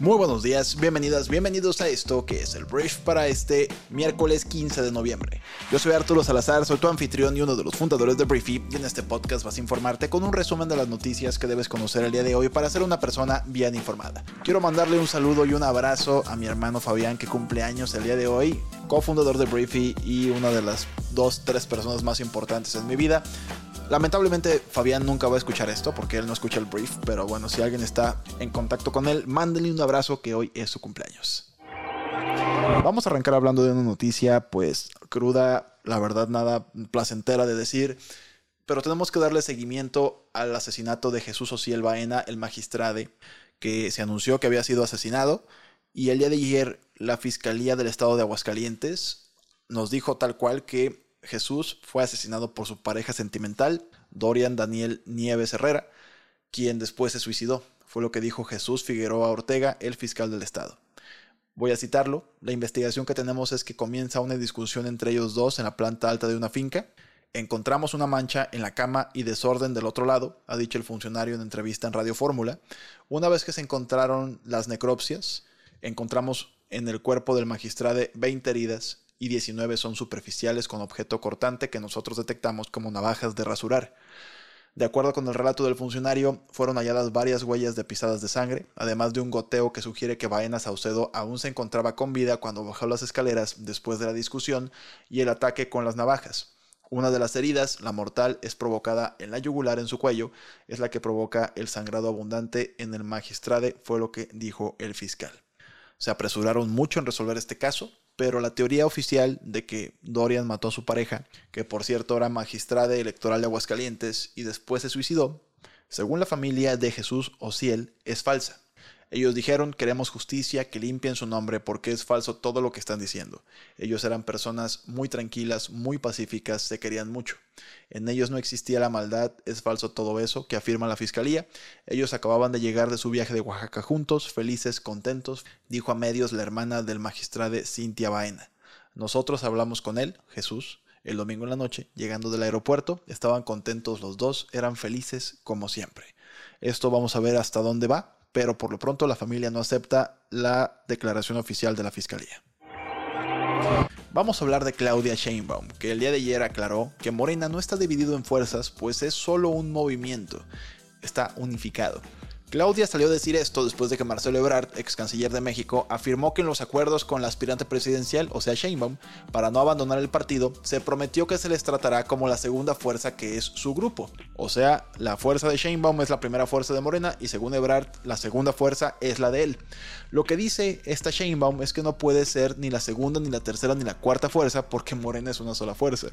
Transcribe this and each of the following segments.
Muy buenos días, bienvenidas, bienvenidos a esto que es el brief para este miércoles 15 de noviembre. Yo soy Arturo Salazar, soy tu anfitrión y uno de los fundadores de Briefy en este podcast vas a informarte con un resumen de las noticias que debes conocer el día de hoy para ser una persona bien informada. Quiero mandarle un saludo y un abrazo a mi hermano Fabián que cumple años el día de hoy, cofundador de Briefy y una de las dos, tres personas más importantes en mi vida. Lamentablemente Fabián nunca va a escuchar esto porque él no escucha el brief, pero bueno, si alguien está en contacto con él, mándenle un abrazo que hoy es su cumpleaños. Vamos a arrancar hablando de una noticia pues cruda, la verdad nada placentera de decir, pero tenemos que darle seguimiento al asesinato de Jesús Ociel Baena, el magistrade, que se anunció que había sido asesinado y el día de ayer la Fiscalía del Estado de Aguascalientes nos dijo tal cual que Jesús fue asesinado por su pareja sentimental, Dorian Daniel Nieves Herrera, quien después se suicidó. Fue lo que dijo Jesús Figueroa Ortega, el fiscal del Estado. Voy a citarlo. La investigación que tenemos es que comienza una discusión entre ellos dos en la planta alta de una finca. Encontramos una mancha en la cama y desorden del otro lado, ha dicho el funcionario en entrevista en Radio Fórmula. Una vez que se encontraron las necropsias, encontramos en el cuerpo del magistrado 20 heridas y 19 son superficiales con objeto cortante que nosotros detectamos como navajas de rasurar. De acuerdo con el relato del funcionario, fueron halladas varias huellas de pisadas de sangre, además de un goteo que sugiere que Baena Saucedo aún se encontraba con vida cuando bajó las escaleras después de la discusión y el ataque con las navajas. Una de las heridas, la mortal, es provocada en la yugular en su cuello, es la que provoca el sangrado abundante en el magistrade, fue lo que dijo el fiscal. Se apresuraron mucho en resolver este caso, pero la teoría oficial de que Dorian mató a su pareja, que por cierto era magistrada electoral de Aguascalientes y después se suicidó, según la familia de Jesús Ociel, es falsa. Ellos dijeron, queremos justicia, que limpien su nombre porque es falso todo lo que están diciendo. Ellos eran personas muy tranquilas, muy pacíficas, se querían mucho. En ellos no existía la maldad, es falso todo eso, que afirma la fiscalía. Ellos acababan de llegar de su viaje de Oaxaca juntos, felices, contentos, dijo a medios la hermana del magistrado Cintia Baena. Nosotros hablamos con él, Jesús, el domingo en la noche, llegando del aeropuerto, estaban contentos los dos, eran felices como siempre. Esto vamos a ver hasta dónde va, pero por lo pronto la familia no acepta la declaración oficial de la fiscalía. Vamos a hablar de Claudia Sheinbaum, que el día de ayer aclaró que Morena no está dividido en fuerzas, pues es solo un movimiento, está unificado. Claudia salió a decir esto después de que Marcelo Ebrard, ex canciller de México, afirmó que en los acuerdos con la aspirante presidencial, o sea Sheinbaum, para no abandonar el partido, se prometió que se les tratará como la segunda fuerza que es su grupo. O sea, la fuerza de Sheinbaum es la primera fuerza de Morena y según Ebrard, la segunda fuerza es la de él. Lo que dice esta Sheinbaum es que no puede ser ni la segunda, ni la tercera, ni la cuarta fuerza porque Morena es una sola fuerza.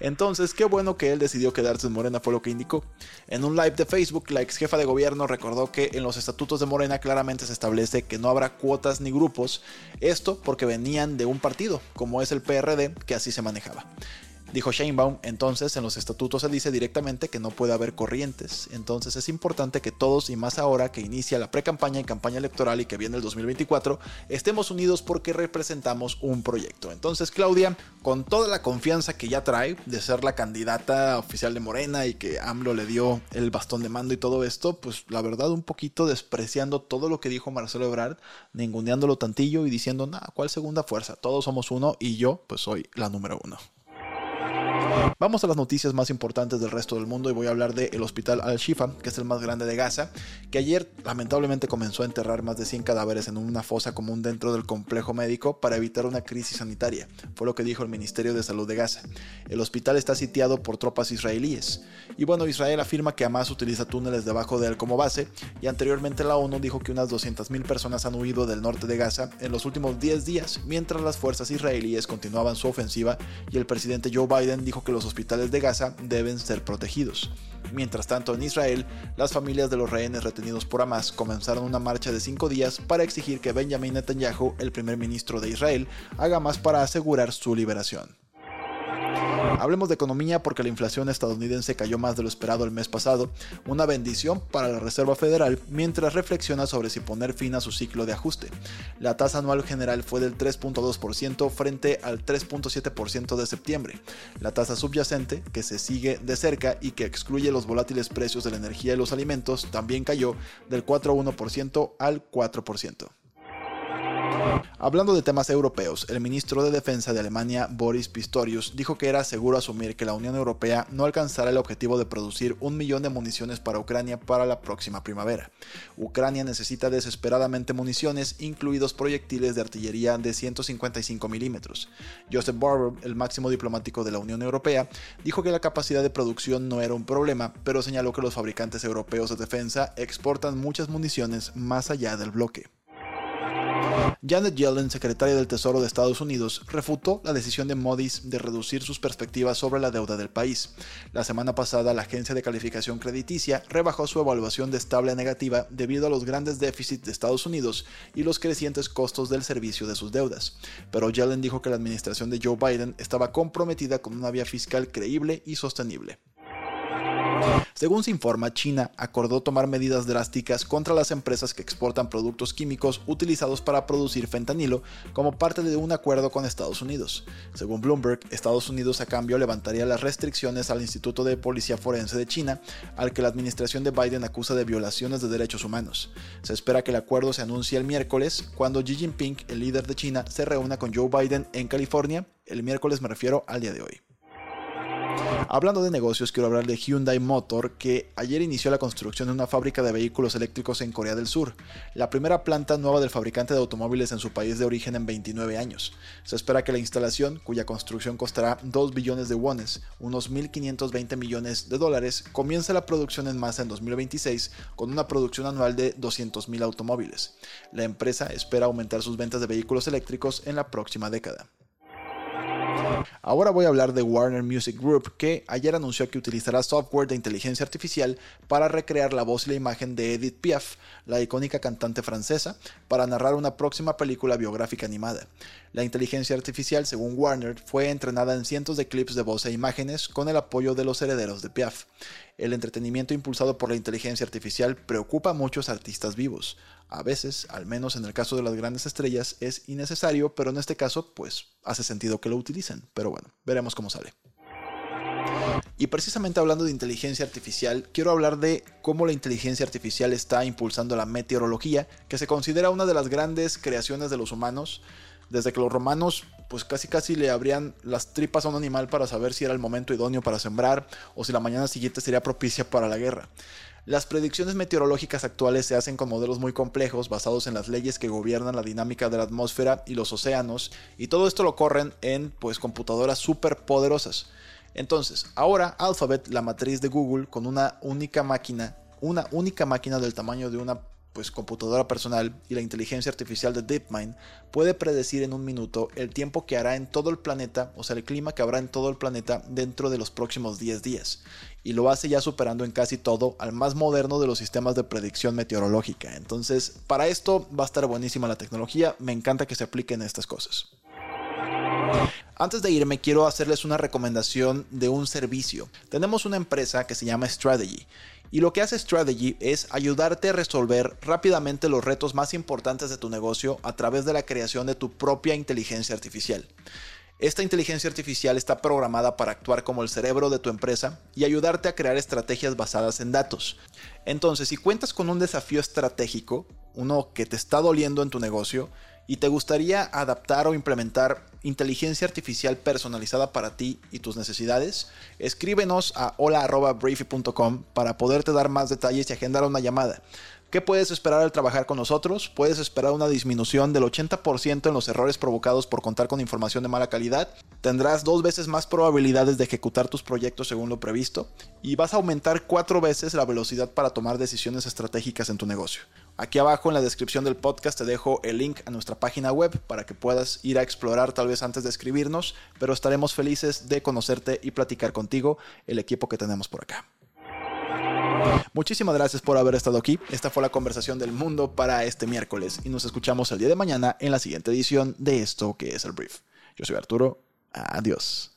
Entonces, qué bueno que él decidió quedarse en Morena, fue lo que indicó. En un live de Facebook, la ex jefa de gobierno recordó que en los estatutos de Morena claramente se establece que no habrá cuotas ni grupos, esto porque venían de un partido, como es el PRD, que así se manejaba. Dijo Sheinbaum, entonces en los estatutos se dice directamente que no puede haber corrientes, entonces es importante que todos y más ahora que inicia la pre-campaña y campaña electoral y que viene el 2024, estemos unidos porque representamos un proyecto. Entonces Claudia, con toda la confianza que ya trae de ser la candidata oficial de Morena y que AMLO le dio el bastón de mando y todo esto, pues la verdad un poquito despreciando todo lo que dijo Marcelo Ebrard, ninguneándolo tantillo y diciendo, nada, ¿cuál segunda fuerza? Todos somos uno y yo pues soy la número uno. Vamos a las noticias más importantes del resto del mundo y voy a hablar del Hospital Al-Shifa, que es el más grande de Gaza, que ayer lamentablemente comenzó a enterrar más de 100 cadáveres en una fosa común dentro del complejo médico para evitar una crisis sanitaria, fue lo que dijo el Ministerio de Salud de Gaza. El hospital está sitiado por tropas israelíes. Y bueno, Israel afirma que Hamas utiliza túneles debajo de él como base, y anteriormente la ONU dijo que unas 200.000 personas han huido del norte de Gaza en los últimos 10 días, mientras las fuerzas israelíes continuaban su ofensiva y el presidente Joe Biden dijo que los hospitales de Gaza deben ser protegidos. Mientras tanto, en Israel, las familias de los rehenes retenidos por Hamas comenzaron una marcha de cinco días para exigir que Benjamin Netanyahu, el primer ministro de Israel, haga más para asegurar su liberación. Hablemos de economía porque la inflación estadounidense cayó más de lo esperado el mes pasado, una bendición para la Reserva Federal mientras reflexiona sobre si poner fin a su ciclo de ajuste. La tasa anual general fue del 3.2% frente al 3.7% de septiembre. La tasa subyacente, que se sigue de cerca y que excluye los volátiles precios de la energía y los alimentos, también cayó del 4.1% al 4%. Hablando de temas europeos, el ministro de Defensa de Alemania, Boris Pistorius, dijo que era seguro asumir que la Unión Europea no alcanzará el objetivo de producir un millón de municiones para Ucrania para la próxima primavera. Ucrania necesita desesperadamente municiones, incluidos proyectiles de artillería de 155 milímetros. Joseph Barber, el máximo diplomático de la Unión Europea, dijo que la capacidad de producción no era un problema, pero señaló que los fabricantes europeos de defensa exportan muchas municiones más allá del bloque. Janet Yellen, secretaria del Tesoro de Estados Unidos, refutó la decisión de Moody's de reducir sus perspectivas sobre la deuda del país. La semana pasada, la agencia de calificación crediticia rebajó su evaluación de estable a negativa debido a los grandes déficits de Estados Unidos y los crecientes costos del servicio de sus deudas. Pero Yellen dijo que la administración de Joe Biden estaba comprometida con una vía fiscal creíble y sostenible. Según se informa, China acordó tomar medidas drásticas contra las empresas que exportan productos químicos utilizados para producir fentanilo como parte de un acuerdo con Estados Unidos. Según Bloomberg, Estados Unidos a cambio levantaría las restricciones al Instituto de Policía Forense de China, al que la administración de Biden acusa de violaciones de derechos humanos. Se espera que el acuerdo se anuncie el miércoles, cuando Xi Jinping, el líder de China, se reúna con Joe Biden en California. El miércoles me refiero al día de hoy. Hablando de negocios, quiero hablar de Hyundai Motor, que ayer inició la construcción de una fábrica de vehículos eléctricos en Corea del Sur, la primera planta nueva del fabricante de automóviles en su país de origen en 29 años. Se espera que la instalación, cuya construcción costará 2 billones de wones, unos 1.520 millones de dólares, comience la producción en masa en 2026 con una producción anual de 200.000 automóviles. La empresa espera aumentar sus ventas de vehículos eléctricos en la próxima década. Ahora voy a hablar de Warner Music Group, que ayer anunció que utilizará software de inteligencia artificial para recrear la voz y la imagen de Edith Piaf, la icónica cantante francesa, para narrar una próxima película biográfica animada. La inteligencia artificial, según Warner, fue entrenada en cientos de clips de voz e imágenes con el apoyo de los herederos de Piaf. El entretenimiento impulsado por la inteligencia artificial preocupa a muchos artistas vivos. A veces, al menos en el caso de las grandes estrellas, es innecesario, pero en este caso, pues hace sentido que lo utilicen. Pero bueno, veremos cómo sale. Y precisamente hablando de inteligencia artificial, quiero hablar de cómo la inteligencia artificial está impulsando la meteorología, que se considera una de las grandes creaciones de los humanos, desde que los romanos pues casi casi le abrían las tripas a un animal para saber si era el momento idóneo para sembrar o si la mañana siguiente sería propicia para la guerra. Las predicciones meteorológicas actuales se hacen con modelos muy complejos basados en las leyes que gobiernan la dinámica de la atmósfera y los océanos, y todo esto lo corren en pues computadoras súper poderosas. Entonces, ahora Alphabet, la matriz de Google, con una única máquina, una única máquina del tamaño de una pues computadora personal y la inteligencia artificial de DeepMind puede predecir en un minuto el tiempo que hará en todo el planeta, o sea, el clima que habrá en todo el planeta dentro de los próximos 10 días. Y lo hace ya superando en casi todo al más moderno de los sistemas de predicción meteorológica. Entonces, para esto va a estar buenísima la tecnología, me encanta que se apliquen estas cosas. Antes de irme, quiero hacerles una recomendación de un servicio. Tenemos una empresa que se llama Strategy y lo que hace Strategy es ayudarte a resolver rápidamente los retos más importantes de tu negocio a través de la creación de tu propia inteligencia artificial. Esta inteligencia artificial está programada para actuar como el cerebro de tu empresa y ayudarte a crear estrategias basadas en datos. Entonces, si cuentas con un desafío estratégico, uno que te está doliendo en tu negocio, y te gustaría adaptar o implementar inteligencia artificial personalizada para ti y tus necesidades, escríbenos a hola.briefy.com para poderte dar más detalles y agendar una llamada. ¿Qué puedes esperar al trabajar con nosotros? Puedes esperar una disminución del 80% en los errores provocados por contar con información de mala calidad. Tendrás dos veces más probabilidades de ejecutar tus proyectos según lo previsto. Y vas a aumentar cuatro veces la velocidad para tomar decisiones estratégicas en tu negocio. Aquí abajo en la descripción del podcast te dejo el link a nuestra página web para que puedas ir a explorar tal vez antes de escribirnos, pero estaremos felices de conocerte y platicar contigo el equipo que tenemos por acá. Muchísimas gracias por haber estado aquí. Esta fue la conversación del mundo para este miércoles y nos escuchamos el día de mañana en la siguiente edición de esto que es el brief. Yo soy Arturo. Adiós.